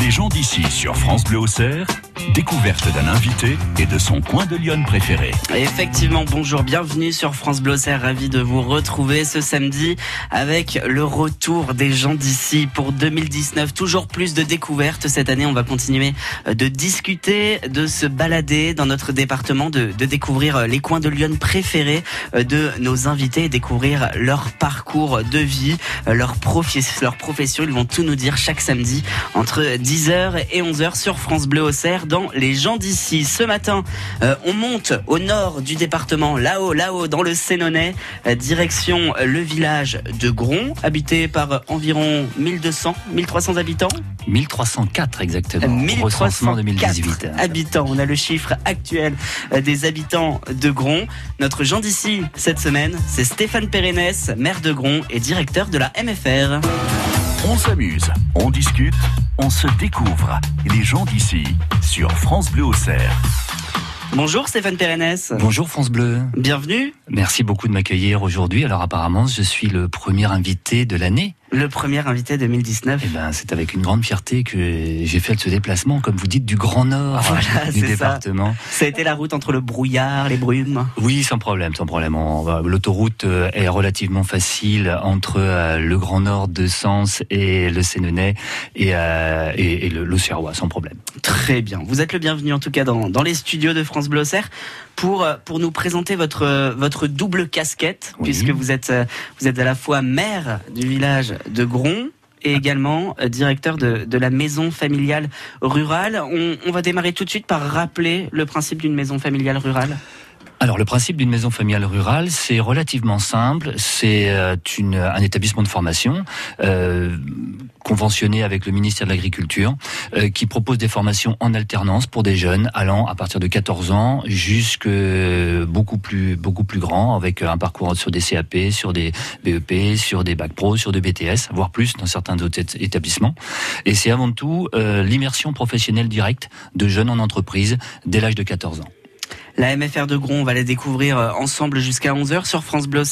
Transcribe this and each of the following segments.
Les gens d'ici sur France Bleu Auxerre, découverte d'un invité et de son coin de Lyon préféré. Effectivement, bonjour, bienvenue sur France Bleu ravi de vous retrouver ce samedi avec le retour des gens d'ici pour 2019. Toujours plus de découvertes cette année, on va continuer de discuter, de se balader dans notre département, de, découvrir les coins de Lyon préférés de nos invités et découvrir leur parcours de vie, leur profession. Ils vont tout nous dire chaque samedi entre 10h et 11h sur France Bleu Auxerre dans Les gens d'ici. Ce matin, euh, on monte au nord du département, là-haut, là-haut, dans le Sénonais, euh, direction le village de Gron, habité par environ 1200, 1300 habitants. 1304 exactement. 1304 2018. habitants. On a le chiffre actuel euh, des habitants de Gron. Notre gens d'ici cette semaine, c'est Stéphane Pérennes, maire de Gron et directeur de la MFR. On s'amuse, on discute, on se découvre. Les gens d'ici sur France Bleu Auxerre. Bonjour Stéphane Pérennes. Bonjour France Bleu. Bienvenue. Merci beaucoup de m'accueillir aujourd'hui. Alors apparemment, je suis le premier invité de l'année le premier invité 2019. Eh ben, c'est avec une grande fierté que j'ai fait ce déplacement, comme vous dites, du Grand Nord voilà, du département. Ça. ça. a été la route entre le brouillard, les brumes. Oui, sans problème, sans problème. L'autoroute euh, est relativement facile entre euh, le Grand Nord de Sens et le Sénonais et, euh, et, et l'Auxerrois, sans problème. Très bien. Vous êtes le bienvenu en tout cas dans, dans les studios de France Bleu pour euh, pour nous présenter votre votre double casquette oui. puisque vous êtes vous êtes à la fois maire du village de Gron et également euh, directeur de, de, la maison familiale rurale. On, on va démarrer tout de suite par rappeler le principe d'une maison familiale rurale. Alors le principe d'une maison familiale rurale, c'est relativement simple. C'est euh, un établissement de formation euh, conventionné avec le ministère de l'Agriculture euh, qui propose des formations en alternance pour des jeunes allant à partir de 14 ans jusque beaucoup plus beaucoup plus grand avec un parcours sur des CAP, sur des BEP, sur des bac pro, sur des BTS, voire plus dans certains autres établissements. Et c'est avant tout l'immersion professionnelle directe de jeunes en entreprise dès l'âge de 14 ans. La MFR de Gron, on va la découvrir euh, ensemble jusqu'à 11h sur France Bleu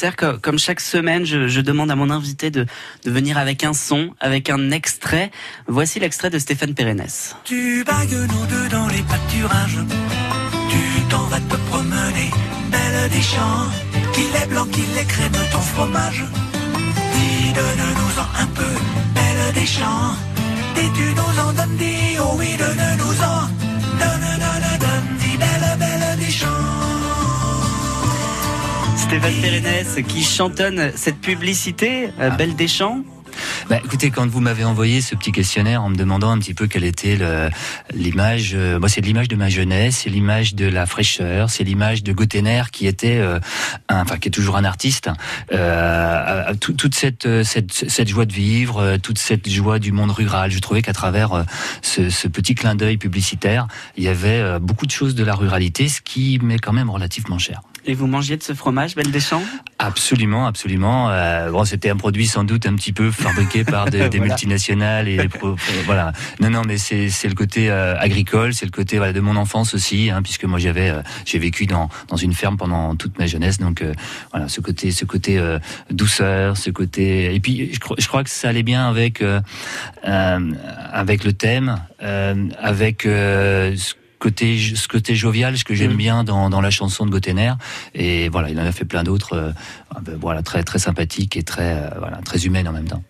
Comme chaque semaine, je, je, demande à mon invité de, de venir avec un son, avec un extrait. Voici l'extrait de Stéphane Pérennes. Tu bagues nous deux dans les pâturages. Tu t'en vas te promener, belle des champs. Qu'il est blanc, qu'il est crème, ton fromage. Dis, donne-nous-en un peu, belle des champs. Dis, tu nous en donnes, dis, oh oui, donne-nous-en. Donne, donne, donne, dis, belle, belle Stéphane Pérennes qui chantonne cette publicité, euh, Belle des Champs. Bah, écoutez, quand vous m'avez envoyé ce petit questionnaire en me demandant un petit peu quelle était l'image, euh, moi c'est l'image de ma jeunesse, c'est l'image de la fraîcheur, c'est l'image de Gottener qui était, euh, un, enfin qui est toujours un artiste. Euh, tout, toute cette, cette, cette joie de vivre, toute cette joie du monde rural. Je trouvais qu'à travers ce, ce, petit clin d'œil publicitaire, il y avait beaucoup de choses de la ruralité, ce qui m'est quand même relativement cher. Et vous mangiez de ce fromage, Belle des Champs? Absolument, absolument. Euh, bon, c'était un produit sans doute un petit peu fabriqué par des, des voilà. multinationales et pro, voilà. Non, non, mais c'est le côté euh, agricole, c'est le côté voilà de mon enfance aussi, hein, puisque moi j'avais euh, j'ai vécu dans dans une ferme pendant toute ma jeunesse, donc voilà ce côté ce côté douceur, ce côté et puis je, je, crois que ça allait bien avec avec le thème, avec ce côté ce côté jovial, ce que j'aime mmh. bien dans, dans la chanson de Gottener. Et voilà, il en a fait plein d'autres, euh, voilà, très très sympathiques et très euh, voilà, très humaines en même temps.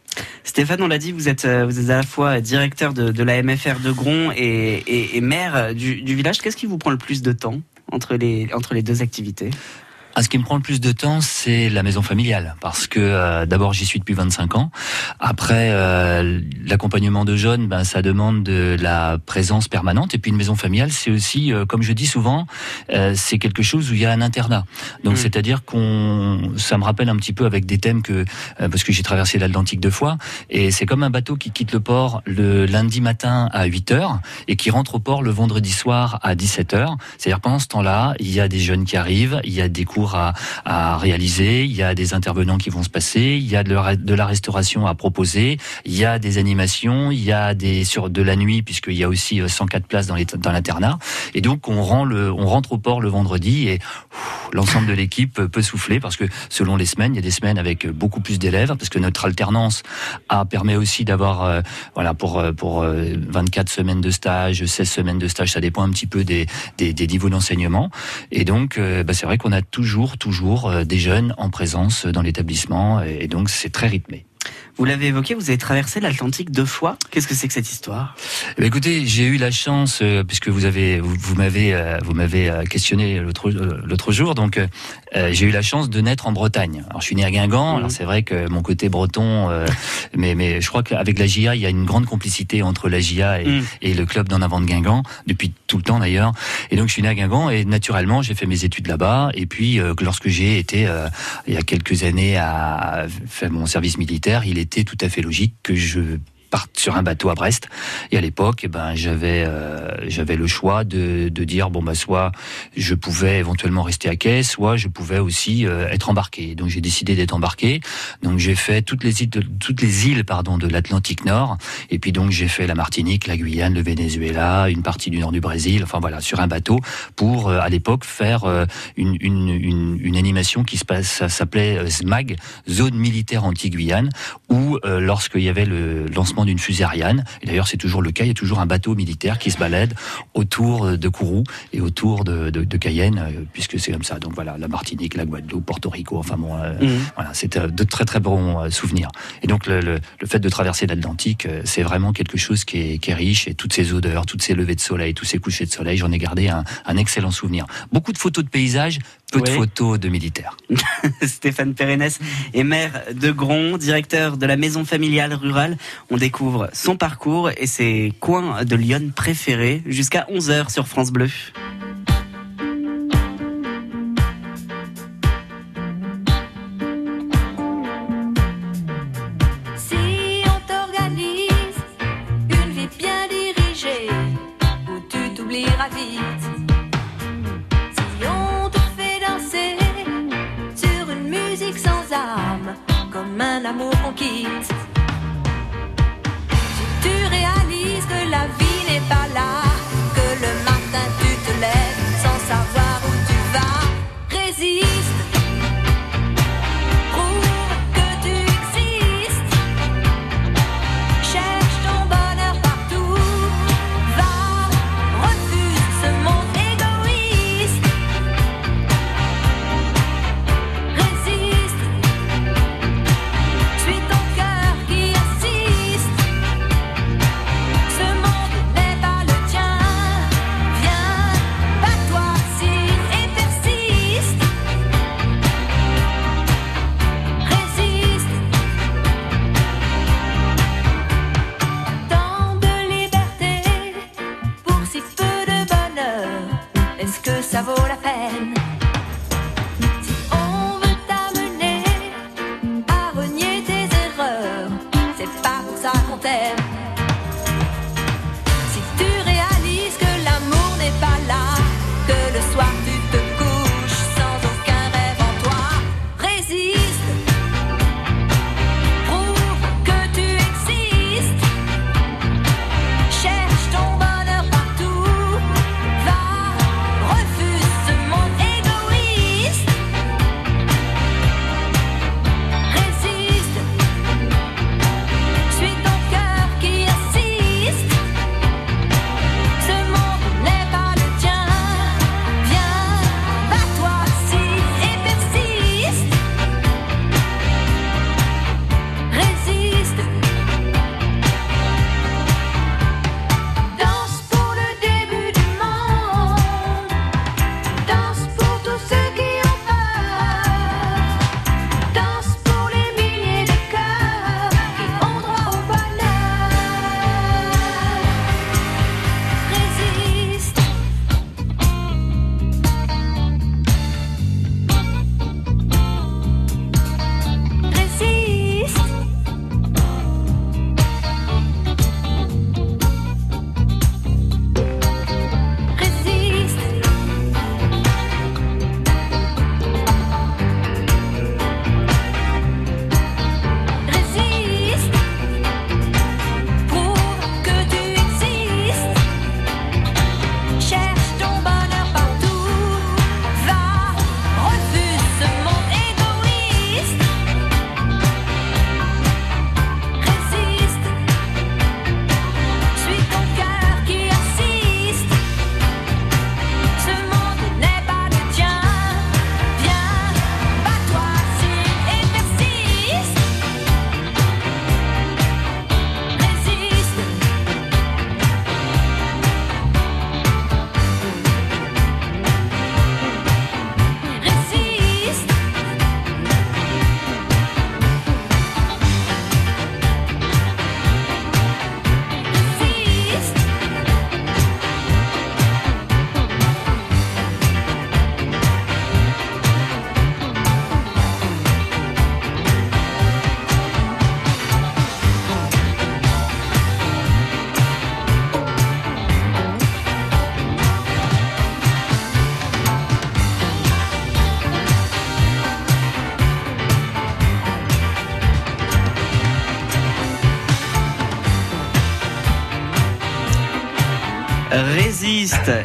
Stéphane, on l'a dit, vous êtes, vous êtes à la fois directeur de, de la MFR de Gron et, et, et maire du, du village. Qu'est-ce qui vous prend le plus de temps entre les, entre les deux activités? Ah, ce qui me prend le plus de temps, c'est la maison familiale, parce que euh, d'abord j'y suis depuis 25 ans. Après, euh, l'accompagnement de jeunes, ben ça demande de la présence permanente. Et puis une maison familiale, c'est aussi, euh, comme je dis souvent, euh, c'est quelque chose où il y a un internat. Donc mmh. c'est-à-dire qu'on, ça me rappelle un petit peu avec des thèmes que, euh, parce que j'ai traversé l'Atlantique deux fois, et c'est comme un bateau qui quitte le port le lundi matin à 8 heures et qui rentre au port le vendredi soir à 17 heures. C'est-à-dire pendant ce temps-là, il y a des jeunes qui arrivent, il y a des cours à, réaliser, il y a des intervenants qui vont se passer, il y a de, la, restauration à proposer, il y a des animations, il y a des sur de la nuit puisqu'il y a aussi 104 places dans l'internat. Et donc on rentre au port le vendredi et l'ensemble de l'équipe peut souffler parce que selon les semaines, il y a des semaines avec beaucoup plus d'élèves parce que notre alternance a permet aussi d'avoir euh, voilà pour euh, pour 24 euh, semaines de stage, 16 semaines de stage, ça dépend un petit peu des niveaux d'enseignement. Et donc bah, c'est vrai qu'on a toujours toujours des jeunes en présence dans l'établissement et donc c'est très rythmé. Vous l'avez évoqué, vous avez traversé l'Atlantique deux fois. Qu'est-ce que c'est que cette histoire? Eh Écoutez, j'ai eu la chance, euh, puisque vous avez, vous, m'avez, euh, vous m'avez euh, questionné l'autre, l'autre jour, donc j'ai eu la chance de naître en Bretagne. Alors je suis né à Guingamp. Mmh. Alors c'est vrai que mon côté breton, mais mais je crois qu'avec la GIA, il y a une grande complicité entre la GIA et, mmh. et le club d'en avant de Guingamp depuis tout le temps d'ailleurs. Et donc je suis né à Guingamp et naturellement j'ai fait mes études là-bas. Et puis lorsque j'ai été il y a quelques années à faire mon service militaire, il était tout à fait logique que je parte sur un bateau à Brest. Et à l'époque, eh ben, j'avais euh, j'avais le choix de, de dire bon bah soit je pouvais éventuellement rester à quai, soit je pouvais aussi euh, être embarqué. Donc j'ai décidé d'être embarqué. Donc j'ai fait toutes les îles de, toutes les îles pardon de l'Atlantique Nord. Et puis donc j'ai fait la Martinique, la Guyane, le Venezuela, une partie du nord du Brésil. Enfin voilà sur un bateau pour euh, à l'époque faire une, une, une, animation qui se passe s'appelait ZMAG, zone militaire anti-Guyane, où lorsqu'il y avait le lancement d'une fusée Ariane. Et d'ailleurs, c'est toujours le cas. Il y a toujours un bateau militaire qui se balade autour de Kourou et autour de, de, de Cayenne, euh, puisque c'est comme ça. Donc voilà, la Martinique, la Guadeloupe, Porto Rico. Enfin bon, euh, mmh. voilà, c'est euh, de très très bons souvenirs. Et donc le, le, le fait de traverser l'Atlantique, c'est vraiment quelque chose qui est, qui est, riche. Et toutes ces odeurs, toutes ces levées de soleil, tous ces couchers de soleil, j'en ai gardé un, un excellent souvenir. Beaucoup de photos de paysages, peu de photos de militaires. Stéphane Pérennes est maire de Gron, directeur de la maison familiale rurale. On découvre son parcours et ses coins de Lyon préférés jusqu'à 11h sur France Bleu.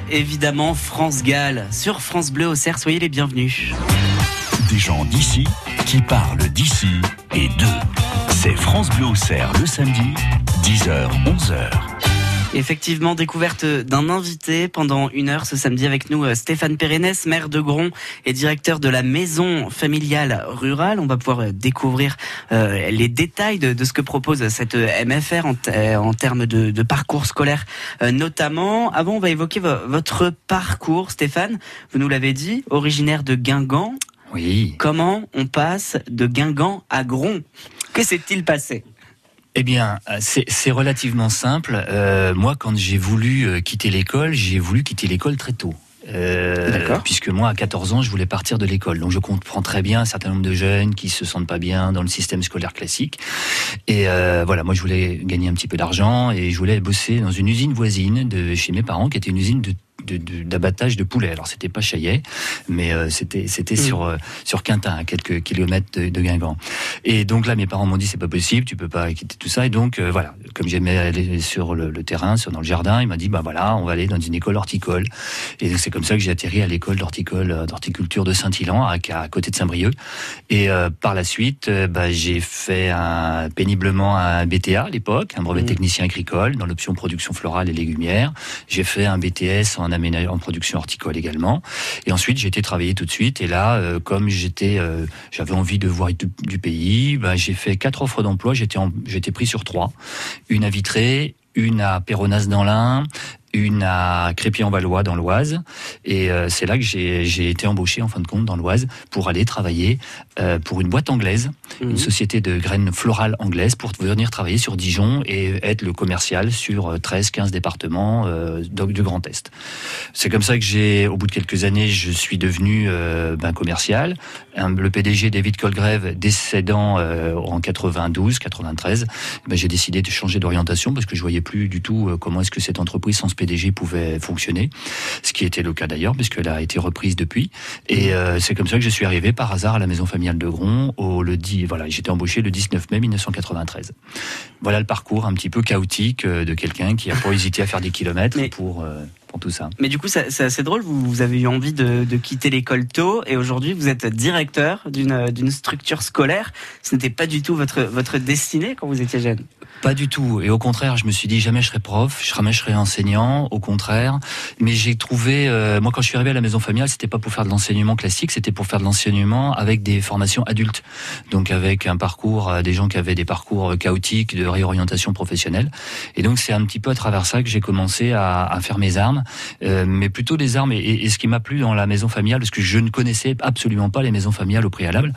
Évidemment, France Gall sur France Bleu au Cerf. Soyez les bienvenus. Des gens d'ici qui parlent d'ici et d'eux. C'est France Bleu au Cerf le samedi, 10h, 11h. Effectivement, découverte d'un invité pendant une heure ce samedi avec nous, euh, Stéphane Pérennes, maire de Gron et directeur de la maison familiale rurale. On va pouvoir euh, découvrir euh, les détails de, de, ce que propose cette MFR en, en termes de, de, parcours scolaire notamment. Avant, on va évoquer votre parcours, Stéphane. Vous nous l'avez dit, originaire de Guingamp. Oui. Comment on passe de Guingamp à Gron? Que s'est-il passé? Eh bien, c'est relativement simple. Euh, moi, quand j'ai voulu euh, quitter l'école, j'ai voulu quitter l'école très tôt. Euh, puisque moi, à 14 ans, je voulais partir de l'école. Donc, je comprends très bien un certain nombre de jeunes qui se sentent pas bien dans le système scolaire classique. Et euh, voilà, moi, je voulais gagner un petit peu d'argent et je voulais bosser dans une usine voisine de chez mes parents, qui était une usine de d'abattage de, de, poulet. Alors c'était pas Chaillet, mais euh, c'était c'était mm. sur euh, sur Quintin, à quelques kilomètres de, de, Guingamp. Et donc là, mes parents m'ont dit c'est pas possible, tu peux pas quitter tout ça. Et donc euh, voilà, comme j'aimais aller sur le, le, terrain, sur dans le jardin, il m'a dit bah voilà, on va aller dans une école horticole. Et c'est comme ça que j'ai atterri à l'école d'horticole d'horticulture de Saint-Ilan, à, à, côté de Saint-Brieuc. Et par la suite, bah, j'ai fait un, péniblement un BTA à l'époque, un brevet mm. technicien agricole dans l'option production florale et légumière. J'ai fait un BTS en en production horticole également. Et ensuite, j'ai été travailler tout de suite. Et là, euh, comme j'étais, euh, j'avais envie de voir du, pays, bah, j'ai fait quatre offres d'emploi. J'étais, j'étais pris sur trois. Une à Vitré, une à Péronas dans l'Ain, une à Crépy-en-Valois dans l'Oise. Et euh, c'est là que j'ai été embauché en fin de compte dans l'Oise pour aller travailler euh, pour une boîte anglaise, une mhm. société de graines florales anglaise, pour venir travailler sur Dijon et être le commercial sur 13-15 euh, départements euh, du Grand Est. C'est comme ça que j'ai, au bout de quelques années, je suis devenu ben, commercial. le PDG David Colgrave décédant en 92, 93, ben, j'ai décidé de changer d'orientation parce que je voyais plus du tout comment est-ce que cette entreprise ce PDG pouvait fonctionner, ce qui était le cas d'ailleurs puisqu'elle a été reprise depuis. Et c'est comme ça que je suis arrivé par hasard à la maison familiale de Gron au le dit voilà j'étais embauché le 19 mai 1993 voilà le parcours un petit peu chaotique euh, de quelqu'un qui a pas hésité à faire des kilomètres pour euh, pour tout ça. Mais du coup, c'est assez drôle. Vous, avez eu envie de, de quitter l'école tôt et aujourd'hui, vous êtes directeur d'une structure scolaire. Ce n'était pas du tout votre, votre destinée quand vous étiez jeune. Pas du tout. Et au contraire, je me suis dit jamais je serai prof, jamais je serai enseignant. Au contraire. Mais j'ai trouvé, euh, moi quand je suis arrivé à la maison familiale, c'était pas pour faire de l'enseignement classique, c'était pour faire de l'enseignement avec des formations adultes. Donc avec un parcours, euh, des gens qui avaient des parcours euh, chaotiques de réorientation professionnelle. Et donc c'est un petit peu à travers ça que j'ai commencé à, à, faire mes armes, euh, mais plutôt des armes. Et, et ce qui m'a plu dans la maison familiale, parce que je ne connaissais absolument pas les maisons familiales au préalable.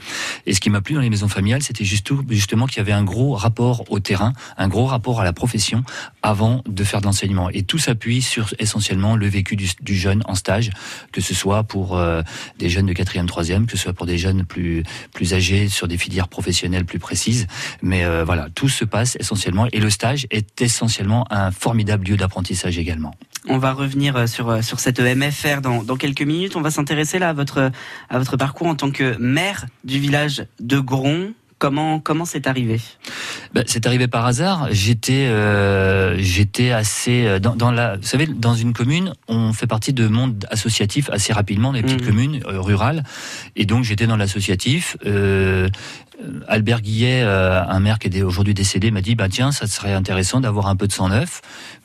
Et ce qui m'a plu dans les maisons familiales, c'était justement qu'il y avait un gros rapport au terrain un gros rapport à la profession avant de faire de l'enseignement. Et tout s'appuie sur essentiellement le vécu du, jeune en stage, que ce soit pour euh, des jeunes de quatrième, troisième, que ce soit pour des jeunes plus plus âgés sur des filières professionnelles plus précises. Mais euh, voilà, tout se passe essentiellement et le stage est essentiellement un formidable lieu d'apprentissage également. On va revenir euh, sur sur cette MFR dans, dans quelques minutes. On va s'intéresser là à votre à votre parcours en tant que maire du village de Gron. Comment comment c'est arrivé? Ben, C'est arrivé par hasard. J'étais euh, j'étais assez euh, dans, dans, la vous savez dans une commune on fait partie de monde associatif assez rapidement des petites mmh. communes euh, rurales et donc j'étais dans l'associatif. Euh, Albert Guillet, euh, un maire qui est aujourd'hui décédé, m'a dit bah tiens, ça serait intéressant d'avoir un peu de sang neuf,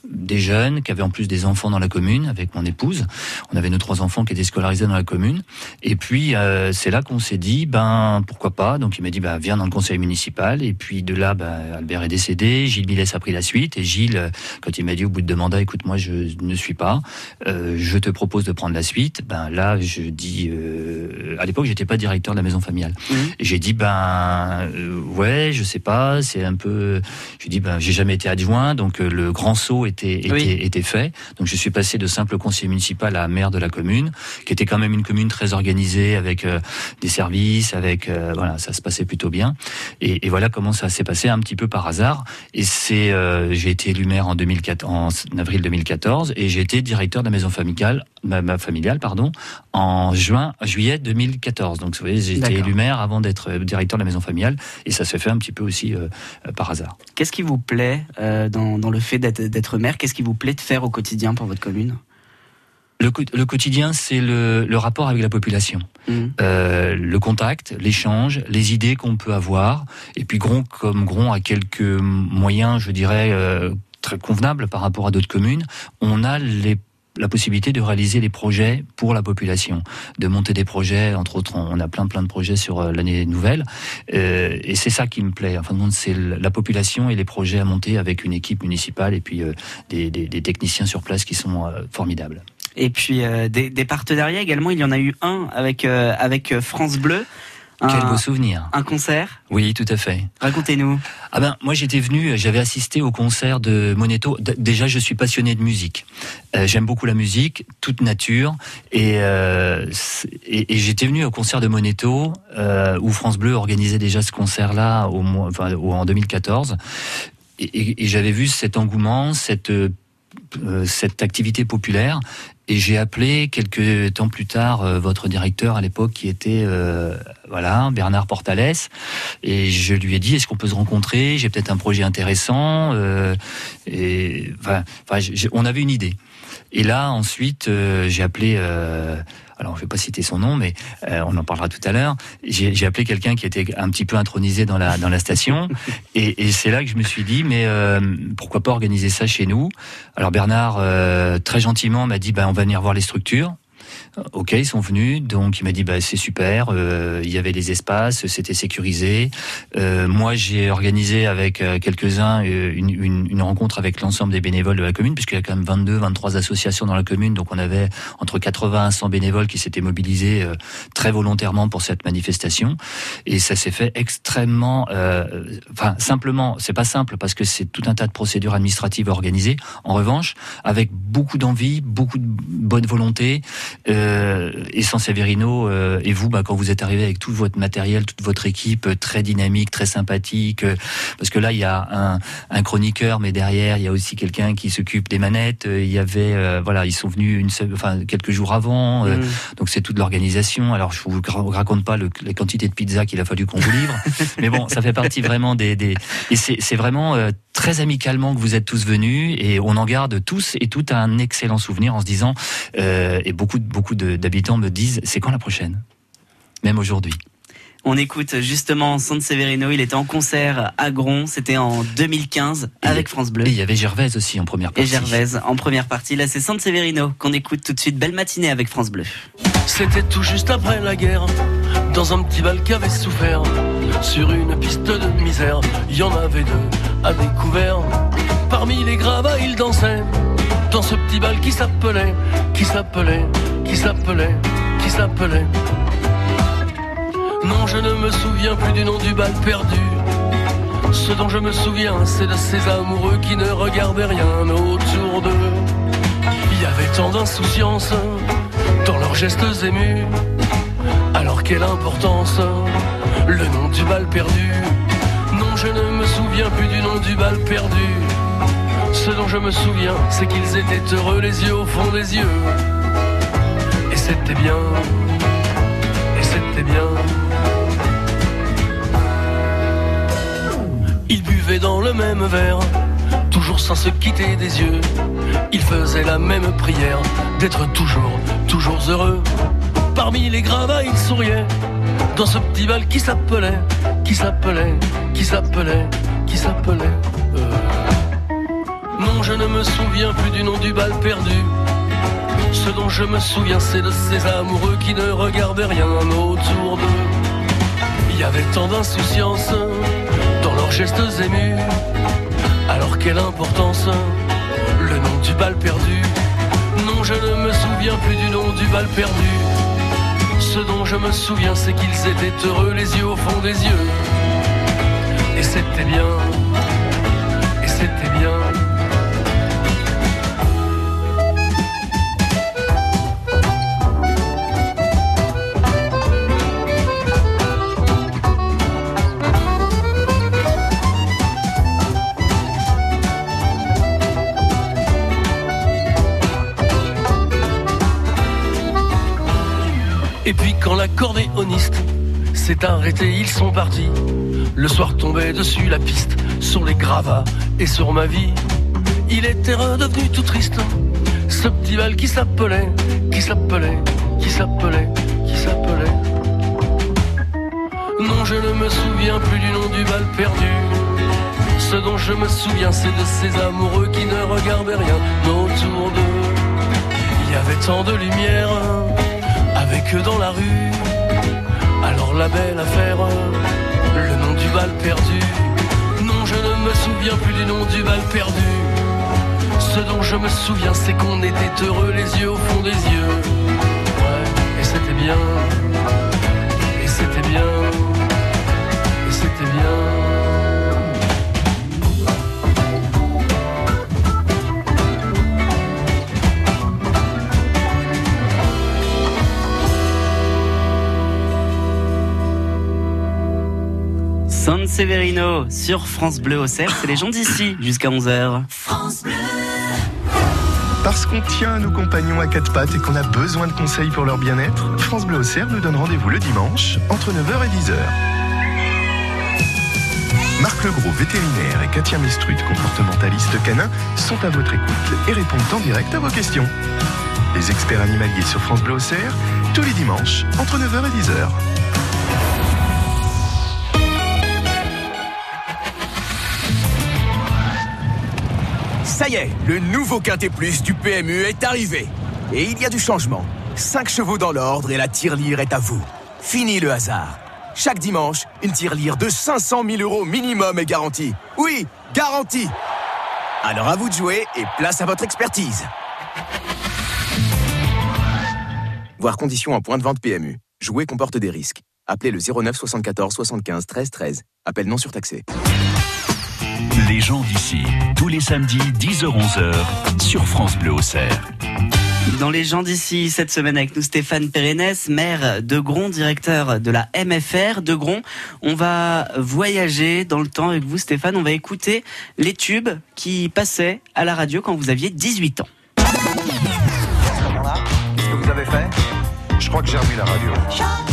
des jeunes qui avaient en plus des enfants dans la commune avec mon épouse. On avait nos trois enfants qui étaient scolarisés dans la commune. Et puis euh, c'est là qu'on s'est dit ben pourquoi pas. Donc il m'a dit bah viens dans le conseil municipal. Et puis de là, bah, Albert est décédé, Gilles Millès a pris la suite. Et Gilles, quand il m'a dit au bout de deux mandats, écoute moi je ne suis pas, je te propose de prendre la suite. Ben là je dis, à l'époque j'étais pas directeur de la maison familiale. Mmh. J'ai dit ben euh, ouais, je sais pas, c'est un peu. Je dis ben j'ai jamais été adjoint, donc euh, le grand saut était était, était fait. Donc je suis passé de simple conseiller municipal à maire de la commune, qui était quand même une commune très organisée avec euh, des services, avec voilà, ça se passait plutôt bien. Et, et voilà comment ça s'est passé un petit peu par hasard. Et c'est j'ai été élu maire en 2004, en avril 2014, et j'ai été directeur de la maison familiale ma, familiale, pardon, en juin, juillet 2014. Donc, vous voyez, j'ai été élu maire avant d'être directeur de la maison familiale, et ça s'est fait un petit peu aussi par hasard. Qu'est-ce qui vous plaît dans, dans, le fait d'être maire? Qu'est-ce qui vous plaît de faire au quotidien pour votre commune? Le, quotidien, c'est le, rapport avec la population, mmh. euh, le contact, l'échange, les idées qu'on peut avoir, et puis Gron comme Gron a quelques moyens, je dirais, euh, très convenables par rapport à d'autres communes, on a la possibilité de réaliser les projets pour la population, de monter des projets, entre autres, on a plein plein de projets sur euh, l'année nouvelle, et c'est ça qui me plaît. Enfin, c'est la population et les projets à monter avec une équipe municipale et puis des, des, techniciens sur place qui sont formidables. Et puis euh, des, partenariats également. Il y en a eu un avec euh, avec euh, France Bleu. Quel beau souvenir. Un concert Oui, tout à fait. Racontez-nous. Ah ben, moi j'étais venu, j'avais assisté au concert de Moneto. déjà, je suis passionné de musique. J'aime beaucoup la musique, toute nature, et, euh, et, et j'étais venu au concert de Moneto euh, où France Bleu organisait déjà ce concert-là au, enfin, en 2014, et, et j'avais vu cet engouement, cette cette activité populaire et j'ai appelé quelques temps plus tard euh, votre directeur à l'époque qui était euh, voilà Bernard Portales. Et je lui ai dit est-ce qu'on peut se rencontrer? J'ai peut-être un projet intéressant euh, et enfin, on avait une idée. Et là ensuite j'ai appelé alors je vais pas citer son nom, mais euh, on en parlera tout à l'heure. J'ai appelé quelqu'un qui était un petit peu intronisé dans la dans la station, et, et c'est là que je me suis dit, mais euh, pourquoi pas organiser ça chez nous? Alors Bernard euh, très gentiment m'a dit, ben on va venir voir les structures. Ok, ils sont venus, donc il m'a dit bah c'est super, euh, il y avait les espaces, c'était sécurisé. Euh, moi j'ai organisé avec euh, quelques-uns une, une, une, rencontre avec l'ensemble des bénévoles de la commune, puisqu'il y a quand même 22, 23 associations dans la commune, donc on avait entre 80 et 100 bénévoles qui s'étaient mobilisés très volontairement pour cette manifestation, et ça s'est fait extrêmement, enfin simplement, c'est pas simple parce que c'est tout un tas de procédures administratives organisées. En revanche, avec beaucoup d'envie, beaucoup de bonne volonté. Euh, et San Severino euh, et vous, bah, quand vous êtes arrivé avec tout votre matériel, toute votre équipe euh, très dynamique, très sympathique, parce que là il y a un, un chroniqueur, mais derrière il y a aussi quelqu'un qui s'occupe des manettes. Il y avait, voilà, ils sont venus une, enfin quelques jours avant, mm. donc c'est toute l'organisation. Alors je vous raconte pas le, la quantité de pizza qu'il a fallu qu'on vous livre, mais bon, ça fait partie vraiment des, des et c'est vraiment très amicalement que vous êtes tous venus et on en garde tous et tout un excellent souvenir en se disant euh, et beaucoup beaucoup d'habitants me disent c'est quand la prochaine? Même aujourd'hui on écoute justement San Severino, il était en concert à Gron, c'était en 2015 avec France Bleu. Et il y avait Gervaise aussi en première partie. Et Gervaise en première partie, là c'est San Severino qu'on écoute tout de suite, belle matinée avec France Bleu. C'était tout juste après la guerre, dans un petit bal qui avait souffert, sur une piste de misère, il y en avait deux à découvert. Parmi les gravats, il dansait dans ce petit bal qui s'appelait, qui s'appelait, qui s'appelait, qui s'appelait. Non, je ne me souviens plus du nom du bal perdu. Ce dont je me souviens, c'est de ces amoureux qui ne regardaient rien autour d'eux. Il y avait tant d'insouciance dans leurs gestes émus. Quelle importance le nom du bal perdu Non, je ne me souviens plus du nom du bal perdu. Ce dont je me souviens, c'est qu'ils étaient heureux, les yeux au fond des yeux. Et c'était bien, et c'était bien. Ils buvaient dans le même verre, toujours sans se quitter des yeux. Ils faisaient la même prière, d'être toujours, toujours heureux. Parmi les gravats, ils souriaient, dans ce petit bal qui s'appelait, qui s'appelait, qui s'appelait, qui s'appelait. Euh. Non, je ne me souviens plus du nom du bal perdu. Ce dont je me souviens, c'est de ces amoureux qui ne regardaient rien autour d'eux. Il y avait tant d'insouciance dans leurs gestes émus. Alors quelle importance le nom du bal perdu. Non, je ne me souviens plus du nom du bal perdu. Ce dont je me souviens, c'est qu'ils étaient heureux, les yeux au fond des yeux. Et c'était bien, arrêté, ils sont partis. Le soir tombait dessus la piste, sur les gravats et sur ma vie. Il était redevenu tout triste. Ce petit bal qui s'appelait, qui s'appelait, qui s'appelait, qui s'appelait. Non, je ne me souviens plus du nom du bal perdu. Ce dont je me souviens, c'est de ces amoureux qui ne regardaient rien autour d'eux. Il y avait tant de lumière avec eux dans la rue. Alors la belle affaire, le nom du bal perdu. Non, je ne me souviens plus du nom du bal perdu. Ce dont je me souviens, c'est qu'on était heureux, les yeux au fond des yeux. Ouais, et c'était bien. Severino sur France Bleu au cerf, c'est les gens d'ici jusqu'à 11h. Parce qu'on tient à nos compagnons à quatre pattes et qu'on a besoin de conseils pour leur bien-être, France Bleu Auxerre nous donne rendez-vous le dimanche entre 9h et 10h. Marc Legros, vétérinaire, et Katia Mestrut, comportementaliste canin, sont à votre écoute et répondent en direct à vos questions. Les experts animaliers sur France Bleu Auxerre, tous les dimanches entre 9h et 10h. Ça y est, le nouveau Quintet Plus du PMU est arrivé. Et il y a du changement. 5 chevaux dans l'ordre et la tirelire est à vous. Fini le hasard. Chaque dimanche, une tirelire de 500 000 euros minimum est garantie. Oui, garantie Alors à vous de jouer et place à votre expertise. Voir conditions en point de vente PMU. Jouer comporte des risques. Appelez le 09 74 75 13 13. Appel non surtaxé. Les gens d'ici, tous les samedis 10h-11h sur France Bleu Auxerre. Dans les gens d'ici, cette semaine avec nous Stéphane Pérennes, maire de Gron, directeur de la MFR de Gron. On va voyager dans le temps avec vous Stéphane, on va écouter les tubes qui passaient à la radio quand vous aviez 18 ans. Qu'est-ce que vous avez fait? Je crois que j'ai remis la radio.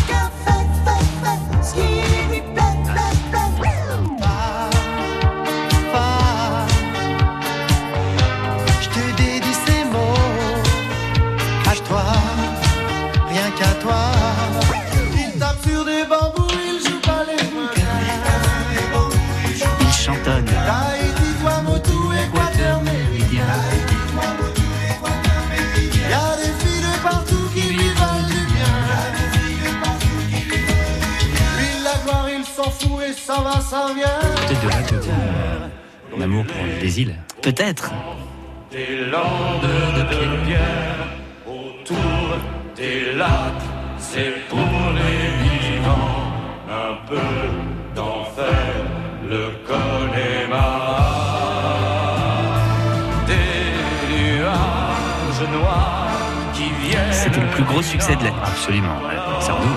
Ça va, ça vient. Peut-être de là que mon amour pour les îles. Peut-être. Des landes de pierre autour des lacs, c'est pour les vivants un peu d'enfer, le Connemara. Des nuages noirs qui viennent. C'était le plus gros succès de l'année. Absolument. ouais. Sardou.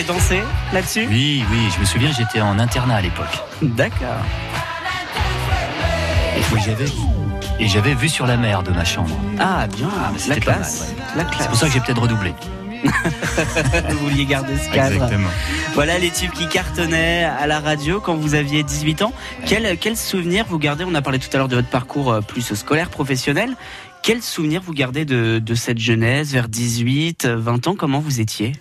Avez dansé là-dessus? Oui, oui, je me souviens, j'étais en internat à l'époque. D'accord. Et j'avais et j'avais vu sur la mer de ma chambre. Ah bien, mais la classe. mal, La C'est pour ça que j'ai peut-être redoublé. Vous vouliez garder ce cadre. Exactement. Voilà les tubes qui cartonnaient à la radio quand vous aviez 18 ans. Quel, quel souvenir vous gardez? On a parlé tout à l'heure de votre parcours euh, plus scolaire, professionnel. Quel souvenir vous gardez de, de cette jeunesse vers 18, 20 ans? Comment vous étiez?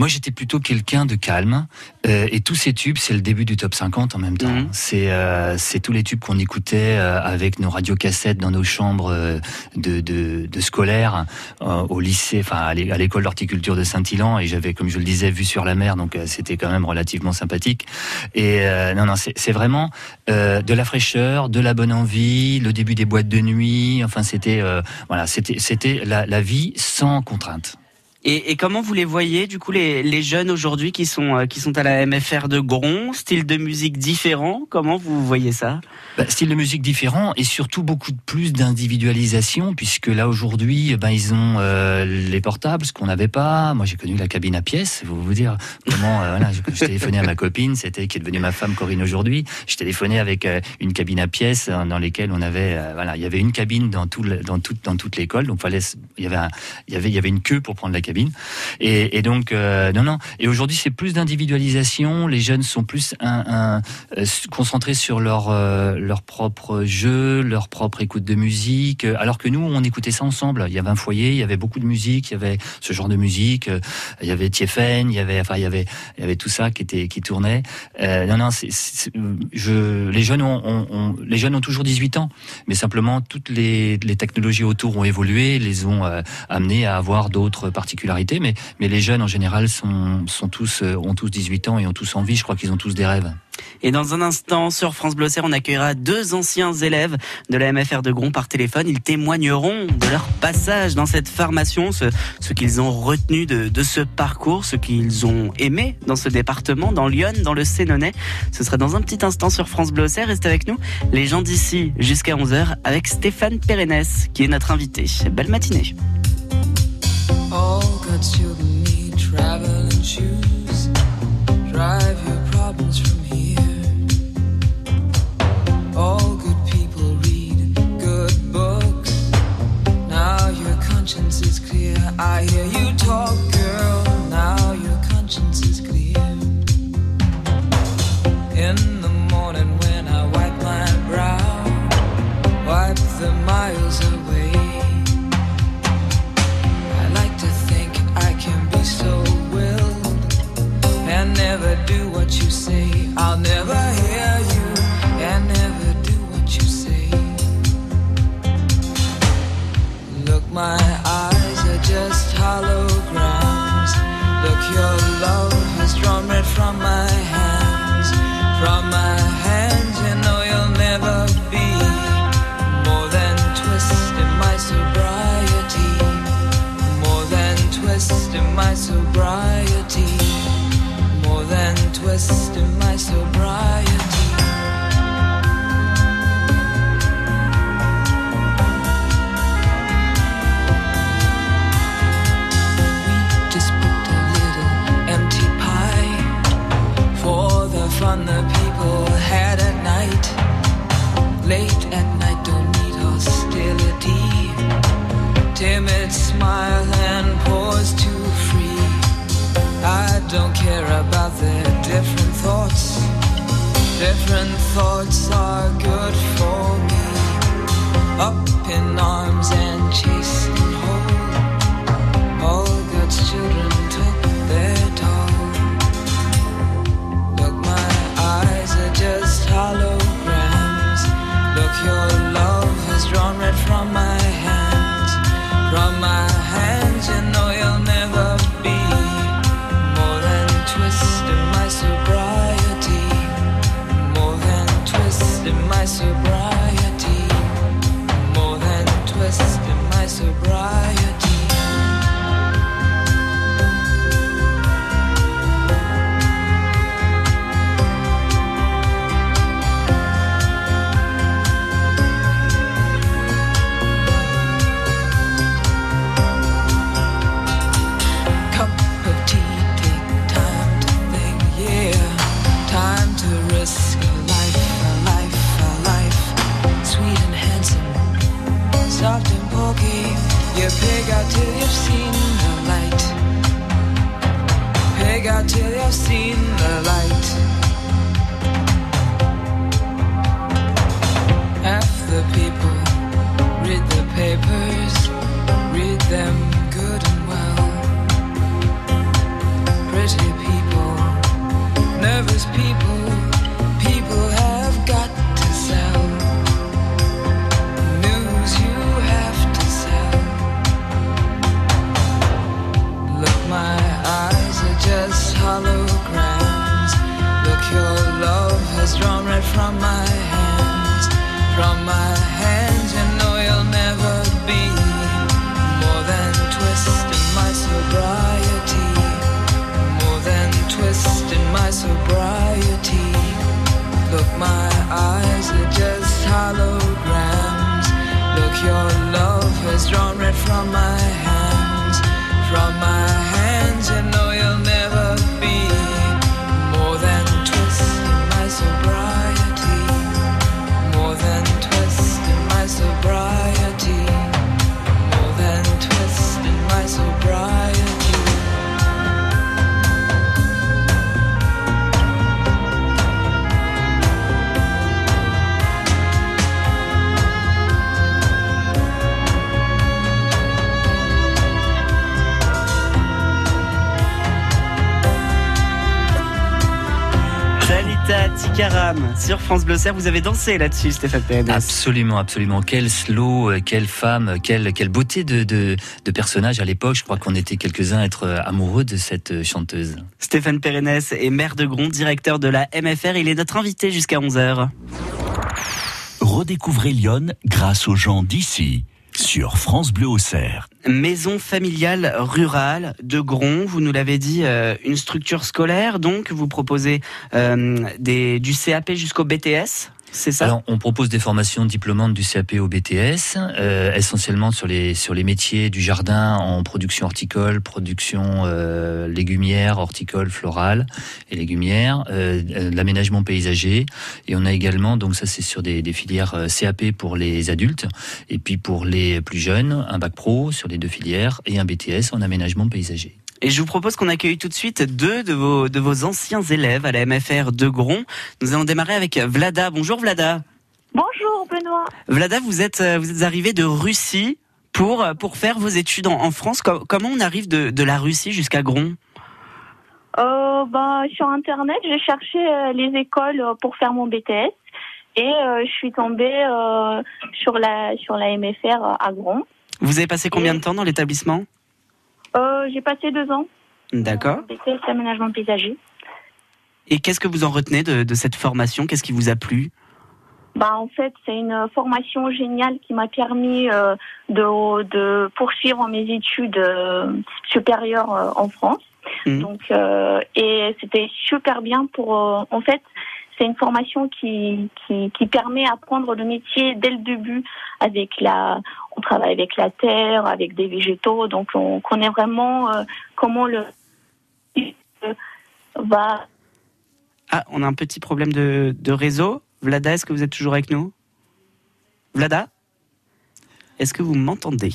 Moi, j'étais plutôt quelqu'un de calme. euh, et tous ces tubes, c'est le début du top 50 en même temps. Mhm. C'est euh, c'est tous les tubes qu'on écoutait euh, avec nos radiocassettes dans nos chambres euh, de, de, de scolaires euh, au lycée, enfin à l'é- à l'école d'horticulture de Saint-Ilan. Et j'avais, comme je le disais, vue sur la mer, donc euh, c'était quand même relativement sympathique. Et euh, non, non, c'est vraiment euh, de la fraîcheur, de la bonne envie, le début des boîtes de nuit. Enfin, c'était euh, voilà, c'était c'était la, la vie sans contrainte. Et, comment vous les voyez, du coup, les, les jeunes aujourd'hui qui sont, euh, qui sont à la MFR de Gron, style de musique différent Comment vous voyez ça? Bah, style de musique différent et surtout beaucoup de plus d'individualisation puisque là aujourd'hui ben ils ont euh, les portables ce qu'on n'avait pas. Moi j'ai connu la cabine à pièces vous vous dire comment euh, voilà je, je téléphonais à ma copine c'était qui est devenue ma femme Corinne aujourd'hui. Je téléphonais avec une cabine à pièces euh, dans lesquelles on avait voilà il y avait une cabine dans tout dans toute dans toute l'école. Donc il y avait y avait il y avait une queue pour prendre la cabine et, donc euh, non non et aujourd'hui c'est plus d'individualisation les jeunes sont plus euh, concentrés sur leur euh, leur propre jeu, leur propre écoute de musique. Alors que nous, on écoutait ça ensemble. Il y avait un foyer, il y avait beaucoup de musique, il y avait ce genre de musique. Il y avait Tiefen, il y avait enfin il y avait il y avait tout ça qui était qui tournait. Non non, c'est, je les jeunes ont, les jeunes ont toujours 18 ans, mais simplement toutes les, technologies autour ont évolué, les ont euh, amenés à avoir d'autres Mais les jeunes en général sont tous euh, ont tous 18 ans et ont tous envie. Je crois qu'ils ont tous des rêves. Et dans un instant, sur France Bleu on accueillera deux anciens élèves de la MFR de Gron par téléphone. Ils témoigneront de leur passage dans cette formation, ce, qu'ils ont retenu de, ce parcours, ce qu'ils ont aimé dans ce département, dans Lyon, dans le Sénonais. Ce sera dans un petit instant sur France Bleu. Restez avec nous, les gens d'ici, jusqu'à 11h, avec Stéphane Pérennes, qui est notre invité. Belle matinée. All good children need traveling shoes. Drive your problems from here. All good people read good books. Now your conscience is clear. I hear you talk, girl. Now your conscience is clear. In the morning when I wipe my brow, wipe the miles what you say. In my sobriety. We just a little empty pie for the fun the people had at night. Late at night, don't need hostility timid smile and don't care about their different thoughts. Different thoughts are good for me. Up in arms and chasing home. All God's children took their toll. Look, my eyes are just holograms. Look, your love has drawn red from my hands. From my sur France Bleu Cerf. Vous avez dansé là-dessus, Stéphane Pérennes. Absolument, absolument. Quel slow, euh, quelle femme, quelle, quelle beauté de, de, de personnage à l'époque. Je crois qu'on était quelques-uns à être euh, amoureux de cette euh, chanteuse. Stéphane Pérennes est maire de Gron, directeur de la MFR. Il est notre invité jusqu'à 11h. Redécouvrez Lyon grâce aux gens d'ici sur France Bleu Auxerre. Maison familiale rurale de Gron, vous nous l'avez dit, euh, une structure scolaire. Donc, vous proposez euh, des, du CAP jusqu'au BTS Alors, on propose des formations diplômantes du CAP au BTS, euh, essentiellement sur les sur les métiers du jardin en production horticole, production euh, légumière, horticole, florale et légumière, euh, euh, l'aménagement paysager. Et on a également, donc ça c'est sur des, filières CAP pour les adultes, et puis pour les plus jeunes, un bac pro sur les deux filières et un BTS en aménagement paysager. Et je vous propose qu'on accueille tout de suite deux de vos, de vos anciens élèves à la MFR de Gron. Nous allons démarrer avec Vlada. Bonjour Vlada. Bonjour Benoît. Vlada, vous êtes, euh, vous êtes arrivé de Russie pour, euh, pour faire vos études en, en France. Co- comment on arrive de, de la Russie jusqu'à Gron? Euh, bah, sur Internet, j'ai cherché euh, les écoles pour faire mon BTS et euh, je suis tombée euh, sur la sur la MFR à Gron. Vous avez passé combien de temps dans l'établissement? Euh, j'ai passé deux ans D'accord. en BTS aménagement paysager. Et qu'est-ce que vous en retenez de, de cette formation? Qu'est-ce qui vous a plu? Bah, en fait, c'est une formation géniale qui m'a permis euh, de, de poursuivre mes études euh, supérieures euh, en France. Mhm. Donc, euh, et c'était super bien pour. euh, en fait, c'est une formation qui, qui permet d'apprendre le métier dès le début. Avec la, on travaille avec la terre, avec des végétaux, donc on connaît vraiment euh, comment le va Ah, on a un petit problème de, de réseau. Vlada, est-ce que vous êtes toujours avec nous? Vlada? Est-ce que vous m'entendez?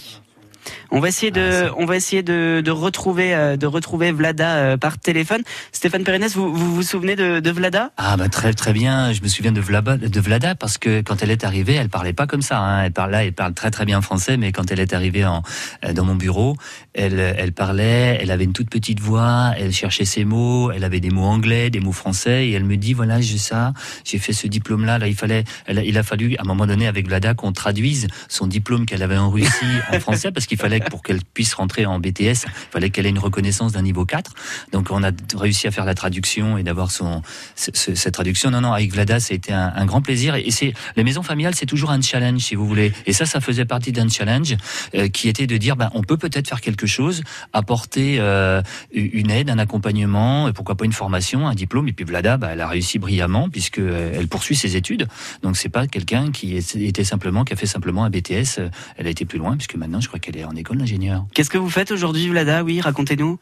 On va essayer de, on va essayer de, de retrouver, euh, de retrouver Vlada euh, par téléphone. Stéphane Pérennes, vous, vous vous souvenez de, de Vlada? Ah bah très très bien, je me souviens de Vlada, de Vlada parce que quand elle est arrivée, elle parlait pas comme ça. Hein. Elle parle là, elle parle très très bien français, mais quand elle est arrivée en, euh, dans mon bureau, elle elle parlait, elle avait une toute petite voix, elle cherchait ses mots, elle avait des mots anglais, des mots français, et elle me dit voilà j'ai ça, j'ai fait ce diplôme là, il fallait, elle- il a fallu à un moment donné avec Vlada qu'on traduise son diplôme qu'elle avait en Russie en français parce qu'il fallait pour qu'elle puisse rentrer en BTS, il fallait qu'elle ait une reconnaissance d'un niveau 4. Donc on a réussi à faire la traduction et d'avoir son ce- ce- cette traduction. Non, non, avec Vlada, ça a été un, un grand plaisir. Et c'est les maisons familiales, c'est toujours un challenge, si vous voulez. Et ça, ça faisait partie d'un challenge euh, qui était de dire, ben, on peut peut-être faire quelque chose, apporter euh, une aide, un accompagnement, et pourquoi pas une formation, un diplôme. Et puis Vlada, ben, elle a réussi brillamment puisque euh, elle poursuit ses études. Donc c'est pas quelqu'un qui était simplement, qui a fait simplement un BTS. Euh, Elle a été plus loin puisque maintenant, je crois qu'elle est en école d'ingénieur. Qu'est-ce que vous faites aujourd'hui, Vlada? Oui, racontez-nous.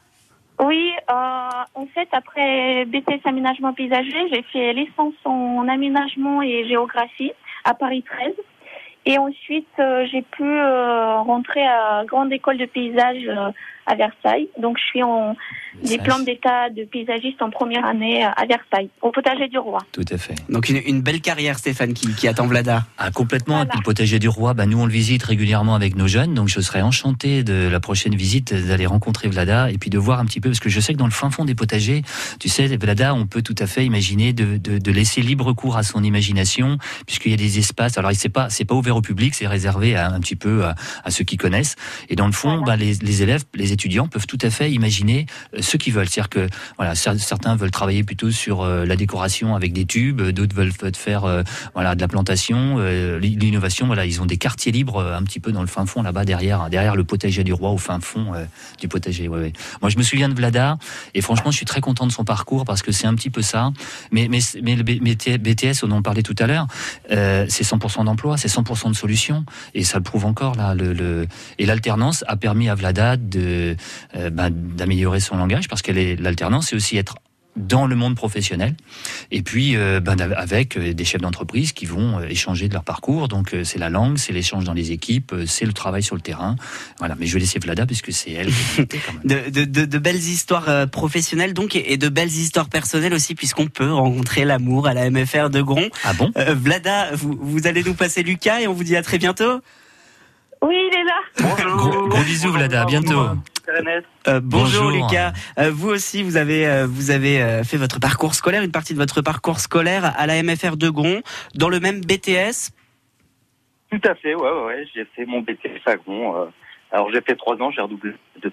Oui, euh, en fait, après BTS aménagement paysager, j'ai fait licence en aménagement et géographie à Paris 13. Et ensuite, euh, j'ai pu euh, rentrer à Grande École de paysage euh, à Versailles. Donc, je suis en diplôme d'état de paysagiste en première année à Versailles, au potager du roi. Tout à fait. Donc une, une belle carrière, Stéphane, qui, qui attend Vlada. Ah, complètement. Et puis le potager du roi, bah, nous on le visite régulièrement avec nos jeunes, donc je serais enchanté de la prochaine visite d'aller rencontrer Vlada et puis de voir un petit peu, parce que je sais que dans le fin fond des potagers, tu sais, Vlada, on peut tout à fait imaginer de, de, de laisser libre cours à son imagination, puisqu'il y a des espaces. Alors c'est pas c'est pas ouvert au public, c'est réservé à, un petit peu à, à ceux qui connaissent. Et dans le fond, bah, les, les élèves, les étudiants peuvent tout à fait imaginer euh, ce qu'ils veulent. C'est-à-dire que voilà, cer- certains veulent travailler plutôt sur euh, la décoration avec des tubes, d'autres veulent faire euh, voilà de la plantation, euh, l'i- l'innovation. Voilà, ils ont des quartiers libres euh, un petit peu dans le fin fond là-bas derrière, derrière le potager du roi au fin fond euh, du potager. Moi, je me souviens de Vlada et franchement, je suis très content de son parcours parce que c'est un petit peu ça. Mais mais mais le BTS on parlait tout à l'heure, euh, c'est 100% d'emploi, c'est 100% de solutions et ça le prouve encore là. Et l'alternance a permis à Vlada de euh, ben, d'améliorer son langage parce qu'elle est l'alternance, c'est aussi être dans le monde professionnel et puis euh, ben, avec euh, des chefs d'entreprise qui vont euh, échanger de leur parcours donc euh, c'est la langue c'est l'échange dans les équipes euh, c'est le travail sur le terrain voilà mais je vais laisser Vlada puisque c'est elle quand même. De, de, de, de belles histoires euh, professionnelles donc et, et de belles histoires personnelles aussi puisqu'on peut rencontrer l'amour à la MFR de Gron. Ah bon? Euh, Vlada, vous, vous allez nous passer Lucas et on vous dit à très bientôt. Oui, il est là. gros, gros bisous Vlada à bientôt Euh, bonjour, Bonjour. Lucas. Euh, vous aussi, vous avez, euh, vous avez euh, fait votre parcours scolaire, une partie de votre parcours scolaire à la MFR de Gron, dans le même BTS. Tout à fait, ouais, ouais, ouais. J'ai fait mon BTS à Gond. euh, alors j'ai fait trois ans, j'ai redoublé. De...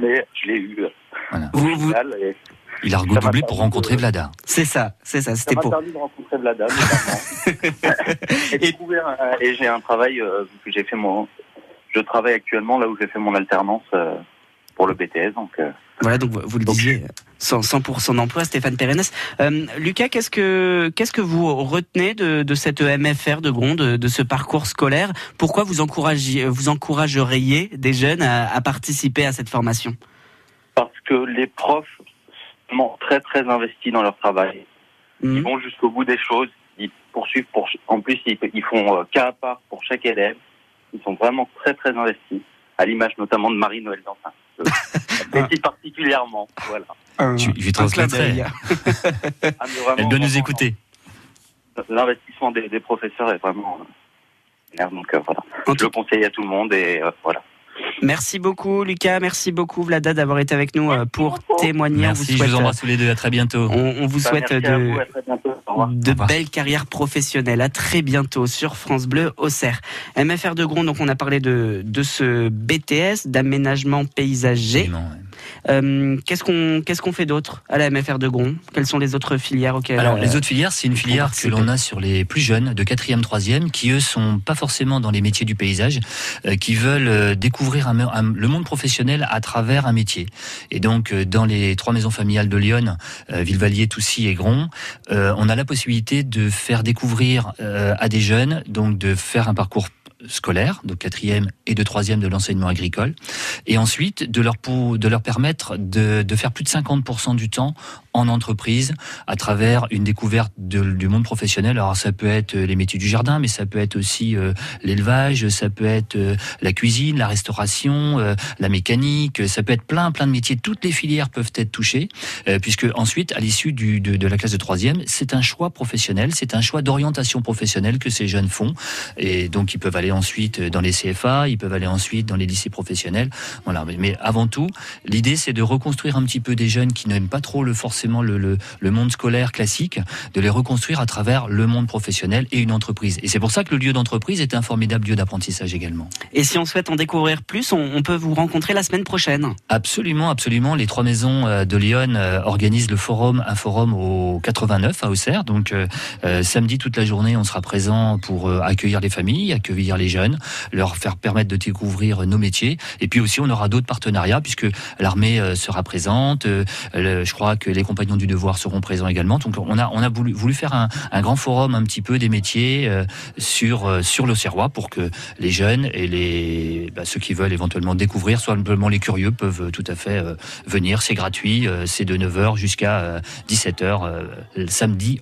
Mais je l'ai eu. euh, Vous, et Il a redoublé pour rencontrer Vlada. C'est ça, c'est ça, Ça c'était m'a pour. permis de rencontrer Vlada, et, découvrir, euh, et j'ai un travail, euh, que j'ai fait mon. Je travaille actuellement là où j'ai fait mon alternance euh, pour le BTS, donc. euh, Voilà, donc vous le disiez, 100%, 100% d'emploi, Stéphane Pérennes. Euh, Lucas, qu'est-ce que qu'est-ce que vous retenez de, de cette MFR de Gron, de, de ce parcours scolaire? Pourquoi vous encouragez, vous encourageriez des jeunes à, à participer à cette formation? Parce que les profs très très investis dans leur travail. Mhm. Ils vont jusqu'au bout des choses. Ils poursuivent pour. En plus, ils, ils font euh, cas à part pour chaque élève. Ils sont vraiment très très investis. À l'image notamment de Marie-Noël Dantin. Et particulièrement, voilà. Je, je lui transmettrai. Ah, Elle doit nous écouter. L'investissement des, des professeurs est vraiment. euh, donc euh, voilà. Je le conseille à tout le monde et euh, voilà. Merci beaucoup, Lucas. Merci beaucoup, Vlada, d'avoir été avec nous euh, pour témoigner. On Merci, je vous embrasse tous les deux. À très bientôt. On, on vous Bah, souhaite merci de, vous, revoir. de belles carrières professionnelles. À très bientôt sur France Bleu Auxerre. MFR de Gron, donc on a parlé de, de ce BTS d'aménagement paysager. Euh, qu'est-ce qu'on qu'est-ce qu'on fait d'autre à la MFR de Gron? Quelles sont les autres filières auxquelles Alors, euh, les autres filières, c'est une filière que l'on a sur les plus jeunes, de 4e, 3e, qui eux sont pas forcément dans les métiers du paysage, euh, qui veulent euh, découvrir un, un- le monde professionnel à travers un métier. Et donc, euh, dans les trois maisons familiales de Lyon, euh, Villevallier, Toussy et Gron, euh, on a la possibilité de faire découvrir euh, à des jeunes, donc de faire un parcours scolaire, de quatrième et de troisième de l'enseignement agricole, et ensuite de leur, permettre de, de faire plus de 50% du temps en entreprise à travers une découverte du monde professionnel. Alors ça peut être euh, les métiers du jardin, mais ça peut être aussi euh, l'élevage, ça peut être euh, la cuisine, la restauration, la mécanique, ça peut être plein plein de métiers. Toutes les filières peuvent être touchées, puisque ensuite à l'issue de, la classe de troisième, c'est un choix professionnel, c'est un choix d'orientation professionnelle que ces jeunes font, et donc ils peuvent aller ensuite dans les CFA, ils peuvent aller ensuite dans les lycées professionnels. Voilà. Mais, avant tout, l'idée c'est de reconstruire un petit peu des jeunes qui n'aiment pas trop le forcément le, le, le monde scolaire classique, de les reconstruire à travers le monde professionnel et une entreprise. Et c'est pour ça que le lieu d'entreprise est un formidable lieu d'apprentissage également. Et si on souhaite en découvrir plus, on, on peut vous rencontrer la semaine prochaine. Absolument, absolument. Les trois maisons euh, de Lyon euh, organisent le forum, un forum au 89 à Auxerre. Donc euh, samedi toute la journée, on sera présent pour accueillir les familles, accueillir les jeunes, leur faire permettre de découvrir nos métiers. Et puis aussi, on aura d'autres partenariats puisque l'armée sera présente. je crois que les compagnons du devoir seront présents également. Donc on a on a voulu, voulu faire un, un grand forum un petit peu des métiers euh, sur euh, sur l'Auxerrois pour que les jeunes et les bah, ceux qui veulent éventuellement découvrir, soit simplement les curieux peuvent tout à fait euh, venir. C'est gratuit, euh, c'est de 9h jusqu'à 17h le samedi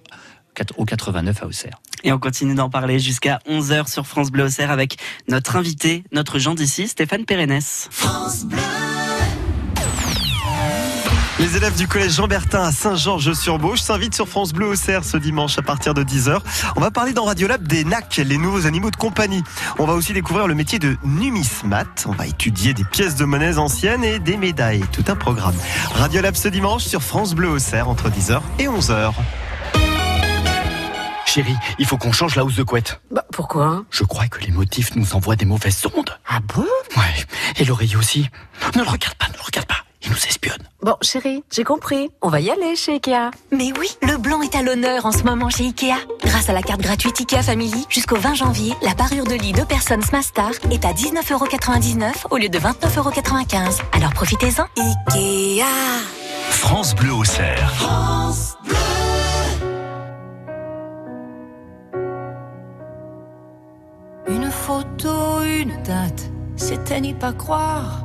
au 89 à Auxerre. Et on continue d'en parler jusqu'à 11h sur France Bleu Auxerre avec notre invité, notre Jean d'ici, Stéphane Pérennes. Les élèves du collège Jean-Bertin à Saint-Georges-sur-Bauge s'invitent sur France Bleu Auxerre ce dimanche à partir de 10h. On va parler dans Radiolab des NAC, les nouveaux animaux de compagnie. On va aussi découvrir le métier de numismate. On va étudier des pièces de monnaie anciennes et des médailles. Tout un programme. Radiolab ce dimanche sur France Bleu Auxerre entre 10h et 11h. Chérie, il faut qu'on change la housse de couette. Bah, pourquoi? Je crois que les motifs nous envoient des mauvaises ondes. Ah bon? Ouais, et l'oreiller aussi. Ne le regarde pas, ne le regarde pas. Il nous espionne. Bon, chérie, j'ai compris. On va y aller chez Ikea. Mais oui, le blanc est à l'honneur en ce moment chez Ikea. Grâce à la carte gratuite Ikea Family, jusqu'au 20 janvier, la parure de lit 2 personnes Smastar est à 19,99€ au lieu de 29,95€. Alors profitez-en. Ikea. France Bleu Auxerre. Une photo, une date, c'était n'y pas croire.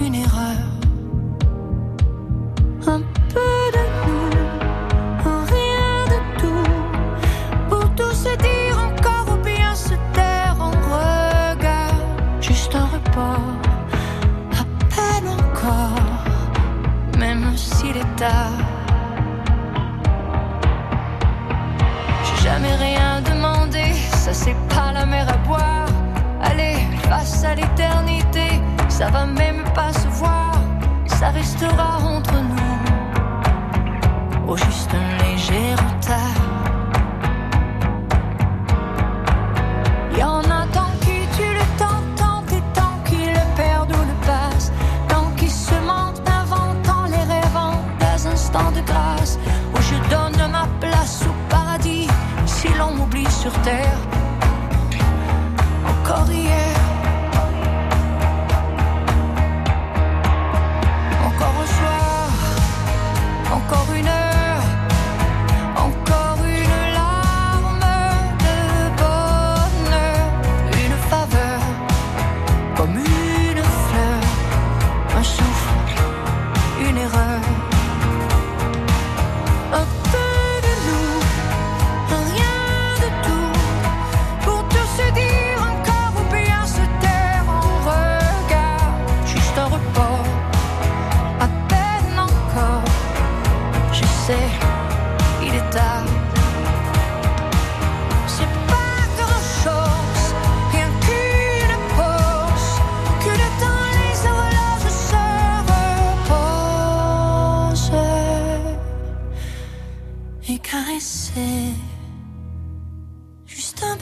une erreur. Un peu de nous, un rien de tout, pour tout se dire encore ou bien se taire en regard, juste un report, à peine encore, même s'il est tard. J'ai jamais rien demandé, ça c'est pas la mer à boire. Face à l'éternité, ça va même pas se voir, ça restera entre nous. Au juste un léger retard.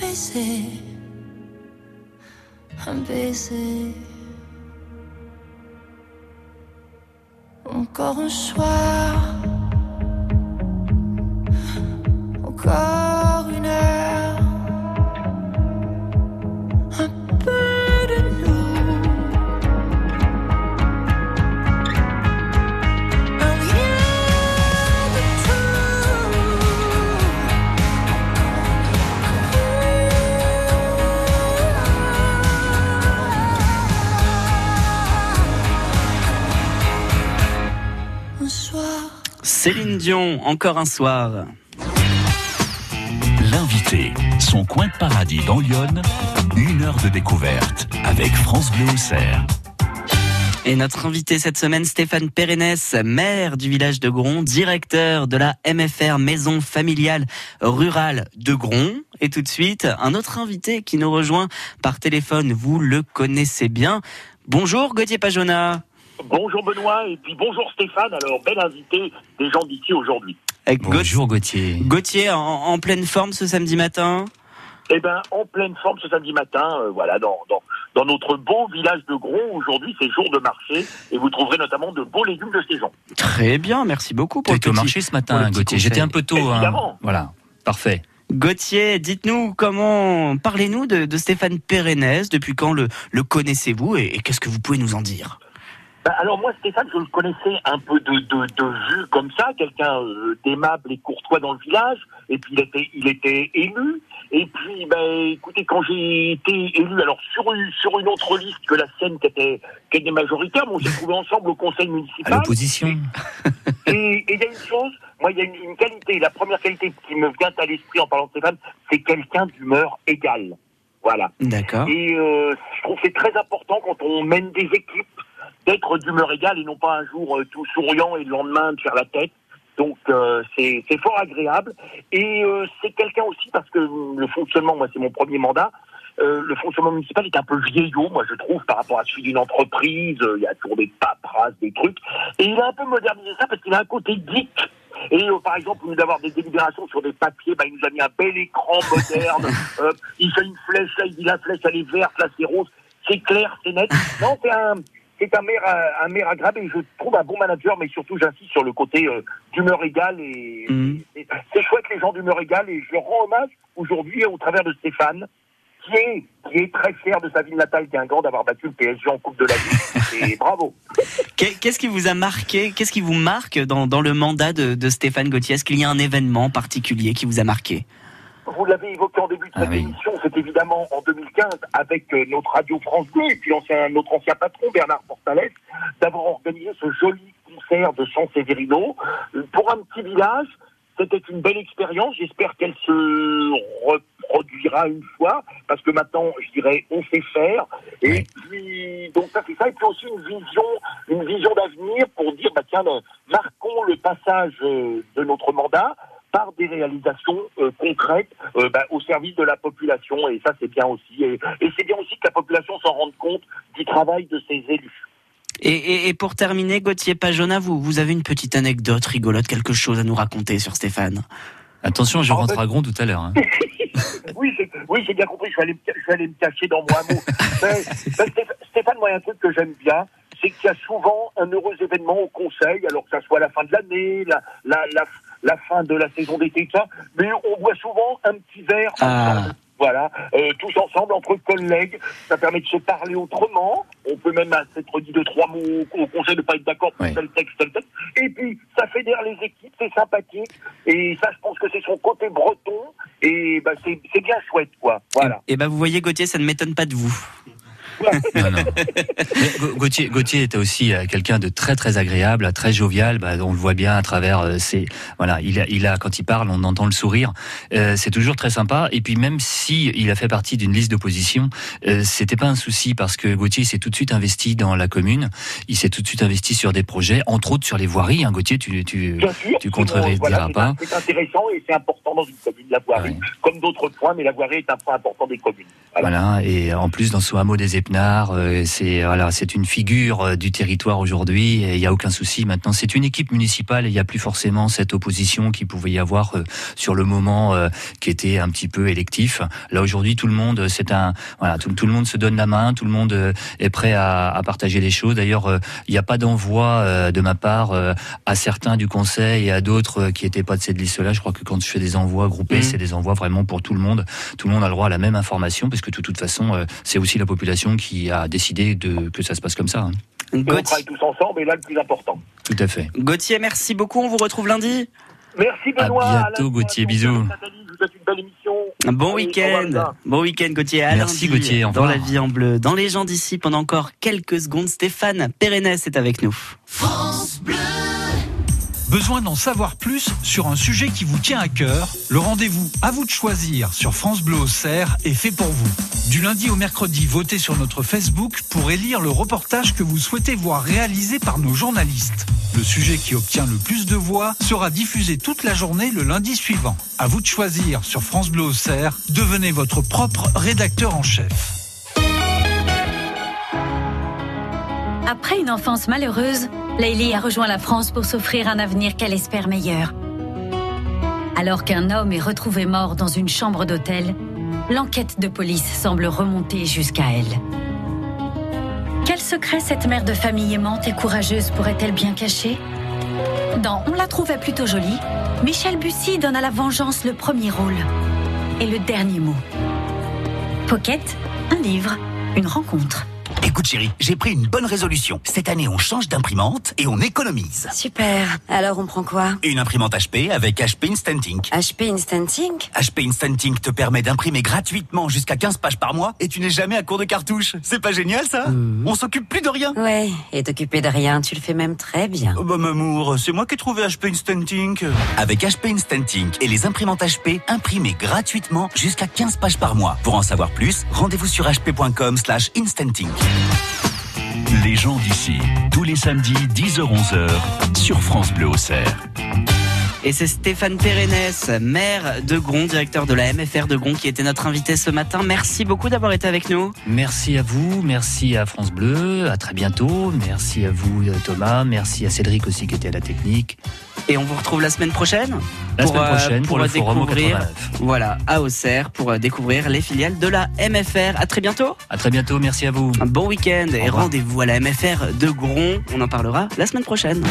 Baiser, un baiser. Encore un soir, encore Céline Dion, encore un soir. L'invité, son coin de paradis dans Lyon, une heure de découverte avec France Bleu Auxerre. Et notre invité cette semaine, Stéphane Pérenès, maire du village de Gron, directeur de la MFR Maison Familiale Rurale de Gron. Et tout de suite, un autre invité qui nous rejoint par téléphone. Vous le connaissez bien. Bonjour Gauthier Pajona. Bonjour Benoît et puis bonjour Stéphane. Alors, bel invité des gens d'ici aujourd'hui. Bonjour Gauthier. Gauthier, en, en pleine forme ce samedi matin Eh ben, en pleine forme ce samedi matin, euh, voilà, dans, dans, dans notre beau village de Gros. Aujourd'hui, c'est jour de marché et vous trouverez notamment de beaux légumes de saison. Très bien, merci beaucoup pour au marché ce matin, Gauthier. J'étais un peu tôt. hein. Évidemment. Voilà, parfait. Gauthier, dites-nous comment, parlez-nous de, de Stéphane Pérenès, depuis quand le, le connaissez-vous et, et qu'est-ce que vous pouvez nous en dire? Ben, alors moi, Stéphane, je le connaissais un peu de, de, de vue comme ça, quelqu'un euh, d'aimable et courtois dans le village. Et puis il était, il était élu. Et puis, ben, écoutez, quand j'ai été élu, alors sur une, sur une autre liste que la sienne qui était, qui était majoritaire, mais on s'est trouvés ensemble au conseil À municipal. l'opposition. Et et il y a une chose, moi, il y a une, une qualité, la première qualité qui me vient à l'esprit en parlant de Stéphane, c'est quelqu'un d'humeur égale. Voilà. D'accord. Et euh, je trouve que c'est très important quand on mène des équipes d'être d'humeur égale et non pas un jour euh, tout souriant et le lendemain de faire la tête. Donc euh, c'est c'est fort agréable. Et euh, c'est quelqu'un aussi parce que le fonctionnement, moi c'est mon premier mandat, euh, le fonctionnement municipal est un peu vieillot, moi je trouve, par rapport à celui d'une entreprise. Euh, Il y a toujours des paperasses, des trucs. Et il a un peu modernisé ça parce qu'il a un côté geek. Et euh, par exemple, au lieu d'avoir des délibérations sur des papiers, bah, il nous a mis un bel écran moderne. Euh, il fait une flèche, là, il dit la flèche, elle est verte, là, c'est rose. C'est clair, c'est net. Non, c'est un, c'est un maire, euh, un maire agréable et je trouve un bon manager, mais surtout, j'insiste sur le côté euh, d'humeur égale et, et c'est chouette les gens d'humeur égale et je leur rends hommage aujourd'hui au travers de Stéphane, qui est, qui est très fier de sa ville natale Guingamp d'avoir battu le PSG en Coupe de la Ligue. Et bravo. Qu'est- Qu'est-ce qui vous a marqué Qu'est-ce qui vous marque dans, dans le mandat de, de Stéphane Gauthier? Est-ce qu'il y a un événement particulier qui vous a marqué? Vous l'avez évoqué en début de cette émission, c'est évidemment en 2015 avec euh, notre radio France Bleu et puis notre ancien patron Bernard Portalès d'avoir organisé ce joli concert de San Severino Euh, pour un petit village. C'était une belle expérience. J'espère qu'elle se reproduira une fois parce que maintenant, je dirais, on sait faire. Et puis, donc ça c'est ça. Et puis aussi une vision, une vision d'avenir pour dire, bah tiens, marquons le passage euh, de notre mandat par des réalisations euh, concrètes euh, bah, au service de la population. Et ça, c'est bien aussi. Et, et c'est bien aussi que la population s'en rende compte du travail de ses élus. et, et, et pour terminer, Gauthier Pajona, vous, vous avez une petite anecdote rigolote, quelque chose à nous raconter sur Stéphane Attention, je rentre à Gond tout à l'heure. hein. Oui, j'ai oui, j'ai bien compris. Je vais, aller me, je vais aller me cacher dans mon hameau. Mais, mais Stéph- Stéphane, moi, il y a un truc que j'aime bien, c'est qu'il y a souvent un heureux événement au conseil, alors que ça soit la fin de l'année, la, la, la, la fin de la saison d'été, tout ça. Mais on boit souvent un petit verre ensemble. Voilà, euh, tous ensemble, entre collègues, ça permet de se parler autrement. On peut même s'être dit deux, trois mots au conseil de pas être d'accord pour tel texte, tel texte. Et puis, ça fédère les équipes, c'est sympathique. Et ça, je pense que c'est son côté breton. Et bah, c'est bien chouette, quoi. Voilà. Et ben vous voyez, Gauthier, ça ne m'étonne pas de vous. Non, non. Mais Ga- Gauthier, Gauthier était aussi euh, quelqu'un de très très agréable, très jovial. Bah, on le voit bien à travers euh, ses voilà, il a, il a quand il parle, on entend le sourire. Euh, c'est toujours très sympa. Et puis même si il a fait partie d'une liste d'opposition, euh, c'était pas un souci parce que Gauthier s'est tout de suite investi dans la commune. Il s'est tout de suite investi sur des projets, entre autres sur les voiries. Hein, Gauthier, tu tu sûr, tu contrerais voilà, pas. c'est intéressant et c'est important dans une commune, la voirie, comme d'autres points, mais la voirie est un point important des communes. Voilà, et en plus dans ce hameau des Euh, c'est voilà, c'est une figure euh, du territoire aujourd'hui. Il n'y a aucun souci. Maintenant, c'est une équipe municipale. Il n'y a plus forcément cette opposition qui pouvait y avoir euh, sur le moment, qui était un petit peu électif. Là aujourd'hui, tout le monde, c'est un voilà, tout, tout le monde se donne la main, tout le monde est prêt à, à partager les choses. D'ailleurs, il n'y a pas d'envoi de ma part à certains du conseil et à d'autres qui étaient pas de cette liste-là. Je crois que quand je fais des envois groupés, Mhm. c'est des envois vraiment pour tout le monde. Tout le monde a le droit à la même information, parce que de toute façon, c'est aussi la population qui a décidé de que ça se passe comme ça. hein. Et on travaille tous ensemble, et là, le plus important. Tout à fait. Gauthier, merci beaucoup. On vous retrouve lundi. Merci À Benoît. bientôt, Gauthier. Bisous. Bon week-end. Bon week-end, Gauthier. À Merci, lundi, Gauthier. Au Dans la vie en bleu, dans les gens d'ici, pendant encore quelques secondes, Stéphane Pérennes est avec nous. France Bleu. Besoin d'en savoir plus sur un sujet qui vous tient à cœur? Le rendez-vous à vous de choisir sur France Bleu Auxerre est fait pour vous. Du lundi au mercredi, votez sur notre Facebook pour élire le reportage que vous souhaitez voir réalisé par nos journalistes. Le sujet qui obtient le plus de voix sera diffusé toute la journée le lundi suivant. À vous de choisir sur France Bleu Auxerre. Devenez votre propre rédacteur en chef. Après une enfance malheureuse, Layli a rejoint la France pour s'offrir un avenir qu'elle espère meilleur. Alors qu'un homme est retrouvé mort dans une chambre d'hôtel, l'enquête de police semble remonter jusqu'à elle. Quel secret cette mère de famille aimante et courageuse pourrait-elle bien cacher? Dans On la trouvait plutôt jolie, Michel Bussy donne à la vengeance le premier rôle et le dernier mot. Pocket, un livre, une rencontre. Écoute chérie, j'ai pris une bonne résolution. Cette année, on change d'imprimante et on économise. Super. Alors on prend quoi? Une imprimante HP avec HP Instant Ink. HP Instant Ink? HP Instant Ink te permet d'imprimer gratuitement jusqu'à 15 pages par mois et tu n'es jamais à court de cartouches. C'est pas génial ça? On s'occupe plus de rien. Ouais, et t'occuper de rien, tu le fais même très bien. Oh bah Mamour, c'est moi qui ai trouvé HP Instant Ink. Avec HP Instant Ink et les imprimantes HP, imprimez gratuitement jusqu'à 15 pages par mois. Pour en savoir plus, rendez-vous sur hp.com slash instant ink. Les gens d'ici, tous les samedis 10h-11h sur France Bleu Auxerre. Et c'est Stéphane Pérennes, maire de Gron, directeur de la MFR de Gron, qui était notre invité ce matin. Merci beaucoup d'avoir été avec nous. Merci à vous, merci à France Bleu, à très bientôt. Merci à vous Thomas, merci à Cédric aussi qui était à la technique. Et on vous retrouve la semaine prochaine La semaine euh, prochaine pour, le forum au découvrir, 89. voilà, à Auxerre pour euh, découvrir les filiales de la MFR. À très bientôt. À très bientôt, merci à vous. Un bon week-end et rendez-vous à la MFR de Gron. On en parlera la semaine prochaine.